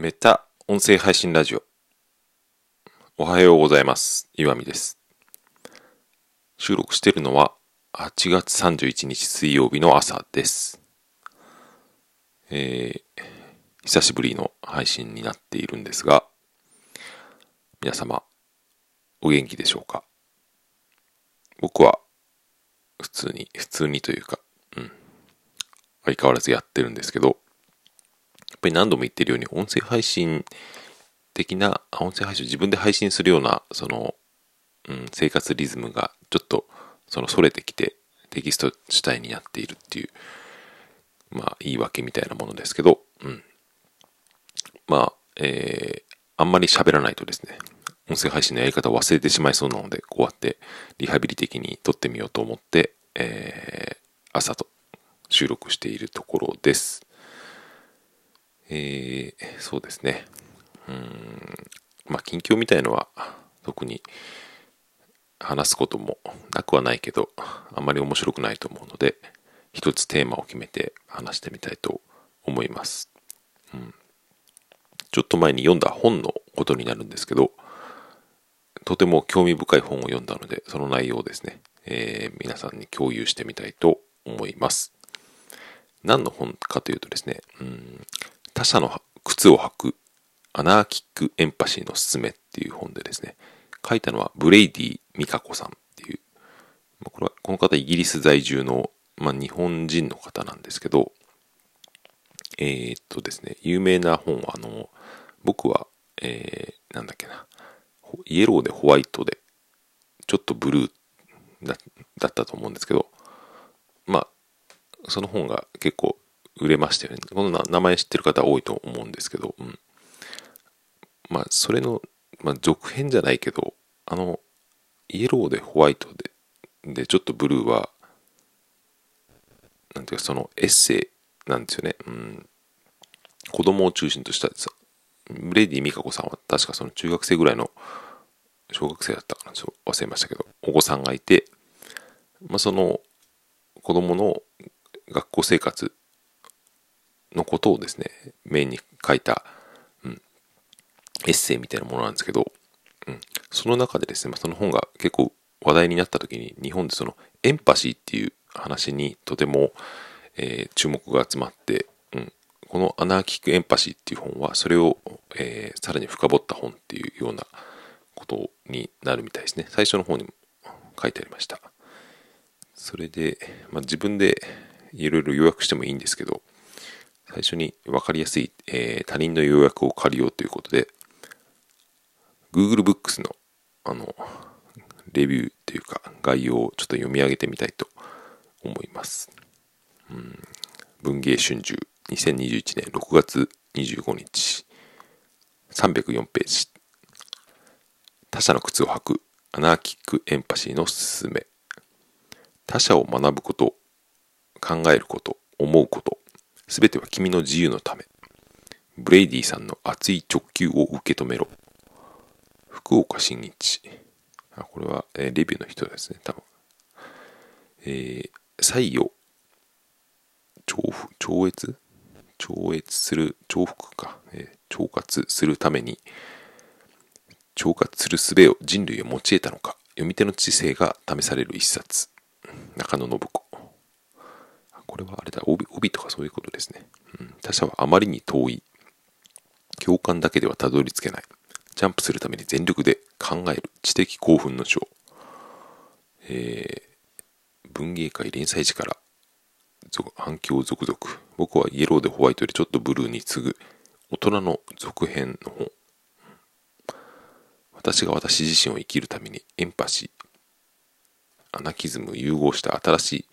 メタ音声配信ラジオ。おはようございます。岩見です。収録しているのは8月31日水曜日の朝です。えー、久しぶりの配信になっているんですが、皆様、お元気でしょうか？僕は、普通に、普通にというか、うん、相変わらずやってるんですけど、っぱり何度も言ってるように、音声配信的な、音声配信自分で配信するような、その、うん、生活リズムがちょっと、その、それてきて、テキスト主体になっているっていう、まあ、言い訳みたいなものですけど、うん。まあ、えー、あんまり喋らないとですね、音声配信のやり方を忘れてしまいそうなので、こうやってリハビリ的に撮ってみようと思って、えー、朝と収録しているところです。えー、そうですね。うん、まあ、近況みたいのは特に話すこともなくはないけど、あまり面白くないと思うので、一つテーマを決めて話してみたいと思います。うん、ちょっと前に読んだ本のことになるんですけど、とても興味深い本を読んだので、その内容をですね、えー皆さんに共有してみたいと思います。何の本かというとですね、うん他者の靴を履くアナーキックエンパシーのすすめっていう本でですね、書いたのはブレイディ・ミカコさんっていう、まあこれはこの方イギリス在住の、まあ、日本人の方なんですけど、えーっとですね、有名な本は、あの、僕は、えー、なんだっけな、イエローでホワイトで、ちょっとブルーだだったと思うんですけど、まあ、その本が結構売れましたよね。この名前知ってる方多いと思うんですけど、うん。まあ、それの、まあ、続編じゃないけど、あの、イエローでホワイトで、で、ちょっとブルーは、なんていうか、そのエッセイなんですよね。うん。子供を中心としたさ、ブレディ・ミカコさんは確かその中学生ぐらいの小学生だったかなちょっと忘れましたけどお子さんがいて、まあ、その子供の学校生活のことをですねメインに書いた、うん、エッセイみたいなものなんですけど、うん、その中でですね、ま、その本が結構話題になった時に日本でそのエンパシーっていう話にとても、えー注目が集まって、うん、このアナーキックエンパシーっていう本はそれを、えーさらに深掘った本っていうようなことになるみたいですね。最初の方にも書いてありました。それで、まあ、自分でいろいろ予約してもいいんですけど最初に分かりやすい、えー他人の予約を借りようということで Google Books のあのレビューというか概要をちょっと読み上げてみたいと思います。うん。文芸春秋2021年6月25日。304ページ。他者の靴を履くアナーキックエンパシーのすすめ。他者を学ぶこと考えること思うこと。すべては君の自由のため。ブレイディさんの熱い直球を受け止めろ。福岡伸一。あこれは、えーレビューの人ですね多分。えー採用超超越？超越する重複か、えー腸活するために。腸活する術を人類を用いたのか。読み手の知性が試される一冊。中野信子。これはあれだ帯帯とかそういうことですね、うん、他者はあまりに遠い。共感だけではたどり着けない。ジャンプするために全力で考える。知的興奮の章えー文芸界連載時から反響続々。僕はイエローでホワイトでちょっとブルーに次ぐ。大人の続編の本。私が私自身を生きるためにエンパシー。アナキズムを融合した新しい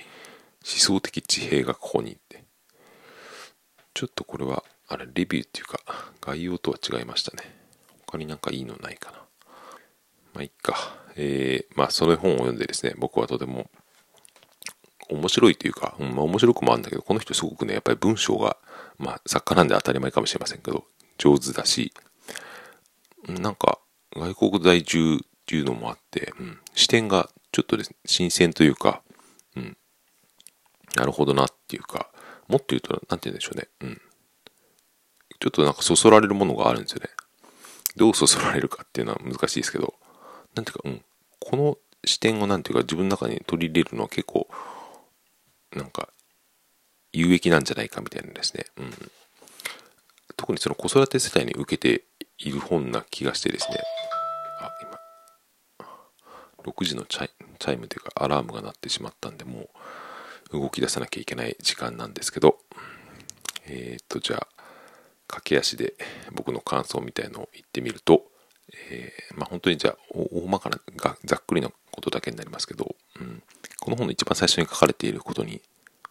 思想的地平がここにって。ちょっとこれはあれレビューっていうか概要とは違いましたね。他になんかいいのないかな。まあいいか。えー、まあその本を読んでですね僕はとても面白いというか、うんまあ、面白くもあるんだけど、この人すごくね、やっぱり文章が、まあ、作家なんで当たり前かもしれませんけど、上手だし、なんか、外国在住っていうのもあって、うん、視点がちょっとですね、新鮮というか、なるほどなっていうか、もっと言うと、なんて言うんでしょうね、うん。ちょっとなんかそそられるものがあるんですよね。どうそそられるかっていうのは難しいですけど、なんていうか、うん、この視点をなんていうか自分の中に取り入れるのは結構、なんか、有益なんじゃないかみたいなですね。うん。特にその子育て世帯に受けている本な気がしてですね。あ、今、6時のチャイチャイムというかアラームが鳴ってしまったんで、もう動き出さなきゃいけない時間なんですけど、えっ、と、じゃあ、駆け足で僕の感想みたいのを言ってみると、えー、まあ、本当にじゃあ大まかながざっくりのことだけになりますけど、うん、この本の一番最初に書かれていることに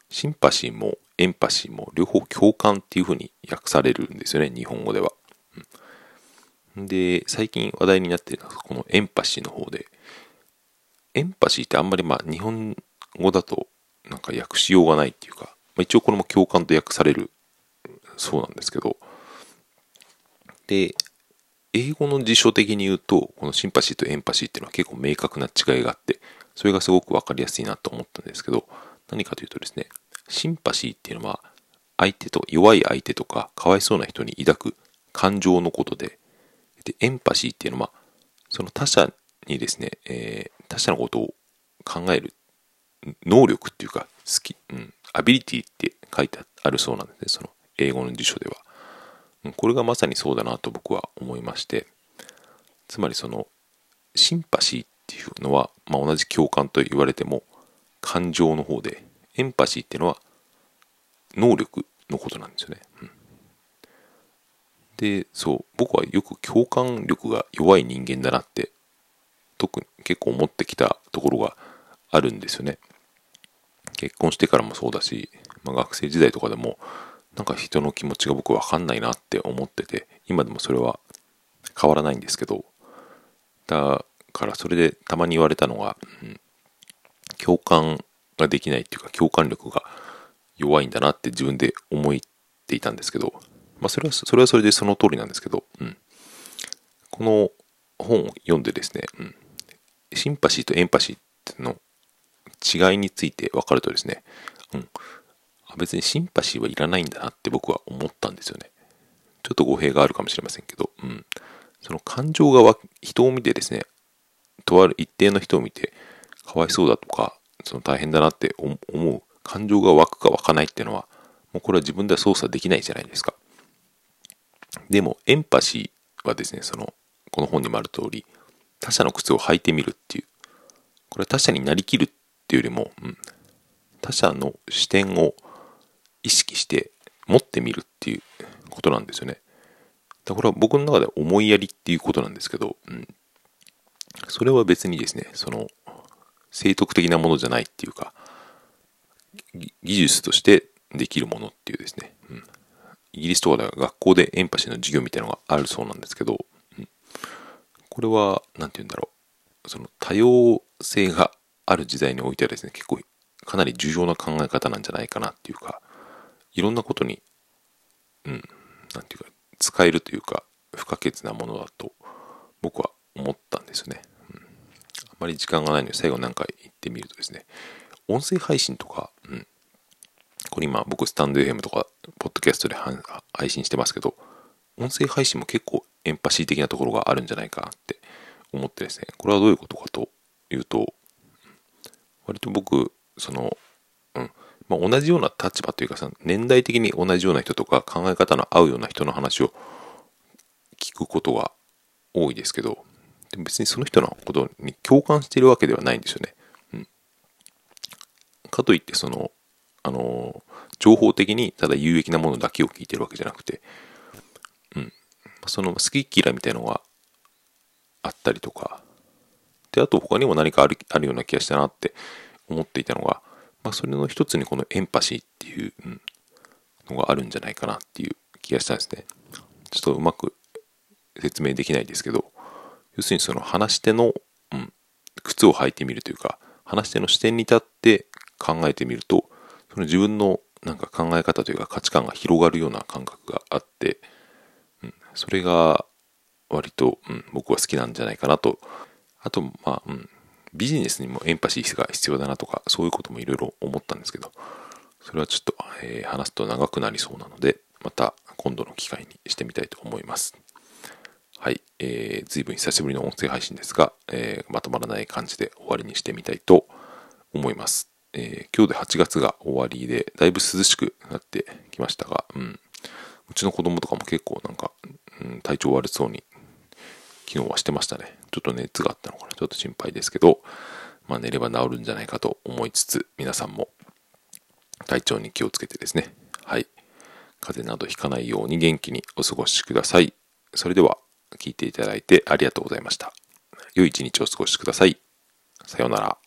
シンパシーもエンパシーも両方共感っていうふうに訳されるんですよね日本語では、うん、で最近話題になっているのはこのエンパシーの方でエンパシーってあんまりまあ日本語だとなんか訳しようがないっていうか、まあ、一応これも共感と訳されるそうなんですけど。で英語の辞書的に言うと、このシンパシーとエンパシーっていうのは結構明確な違いがあって、それがすごくわかりやすいなと思ったんですけど、何かというとですね、シンパシーっていうのは、相手と、弱い相手とか、かわいそうな人に抱く感情のことで、で、エンパシーっていうのは、その他者にですね、えー、他者のことを考える能力っていうか、好き、うん、アビリティって書いてあるそうなんですね、その英語の辞書では。これがまさにそうだなと僕は思いましてつまりそのシンパシーっていうのは、まあ、同じ共感と言われても感情の方でエンパシーっていうのは能力のことなんですよね。うん、でそう僕はよく共感力が弱い人間だなって特に結構思ってきたところがあるんですよね。結婚してからもそうだし、まあ、学生時代とかでもなんか人の気持ちが僕わかんないなって思ってて、今でもそれは変わらないんですけど、だからそれでたまに言われたのが、うん、共感ができないっていうか共感力が弱いんだなって自分で思っていたんですけど、まあそれは、それはそれでその通りなんですけど、うん。この本を読んでですね、うん。シンパシーとエンパシーっての違いについて分かるとですね、うん。別にシンパシーはいらないんだなって僕は思ったんですよね。ちょっと語弊があるかもしれませんけど、うん。その感情が人を見てですね、とある一定の人を見て、かわいそうだとか、その大変だなって思う感情が湧くか湧かないっていうのは、もうこれは自分では操作できないじゃないですか。でも、エンパシーはですね、その、この本にもある通り、他者の靴を履いてみるっていう、これは他者になりきるっていうよりも、うん、他者の視点を意識して持ってみるっていうことなんですよね。だから僕の中で思いやりっていうことなんですけど、うん、それは別にですね、その、正徳的なものじゃないっていうか、技術としてできるものっていうですね、うん、イギリスとかでは学校でエンパシーの授業みたいなのがあるそうなんですけど、うん、これは、なんて言うんだろう、その多様性がある時代においてはですね、結構かなり重要な考え方なんじゃないかなっていうか、いろんなことに、うん、なんていうか、使えるというか、不可欠なものだと僕は思ったんですよね。うん、あまり時間がないので最後何回言ってみるとですね、音声配信とか、うん、これ今僕スタンド FM とか、ポッドキャストで配信してますけど、音声配信も結構エンパシー的なところがあるんじゃないかって思ってですね、これはどういうことかというと、割と僕、その、うん、まあ、同じような立場というかさ、年代的に同じような人とか考え方の合うような人の話を聞くことが多いですけど、でも別にその人のことに共感しているわけではないんですよね。うん。かといってその、あの、情報的にただ有益なものだけを聞いてるわけじゃなくて、うん。その好き嫌いみたいのがあったりとか、で、あと他にも何かあるあるような気がしたなって思っていたのが、まあ、それの一つにこのエンパシーっていうのがあるんじゃないかなっていう気がしたんですね。ちょっとうまく説明できないですけど、要するにその話し手の、うん、靴を履いてみるというか、話し手の視点に立って考えてみると、その自分のなんか考え方というか価値観が広がるような感覚があって、うん、それが割と、うん、僕は好きなんじゃないかなと。あと、まあ、うん、ビジネスにもエンパシーが必要だなとか、そういうこともいろいろ思ったんですけど、それはちょっと、えー、話すと長くなりそうなので、また今度の機会にしてみたいと思います。はい、えー、随分久しぶりの音声配信ですが、えー、まとまらない感じで終わりにしてみたいと思います。えー、今日で8月が終わりで、だいぶ涼しくなってきましたが、うん、うちの子供とかも結構なんか、うん、体調悪そうに昨日はしてましたね。ちょっと熱があったのかな。ちょっと心配ですけど、まあ寝れば治るんじゃないかと思いつつ、皆さんも体調に気をつけてですね。はい。風邪などひかないように元気にお過ごしください。それでは、聞いていただいてありがとうございました。良い一日をお過ごしください。さようなら。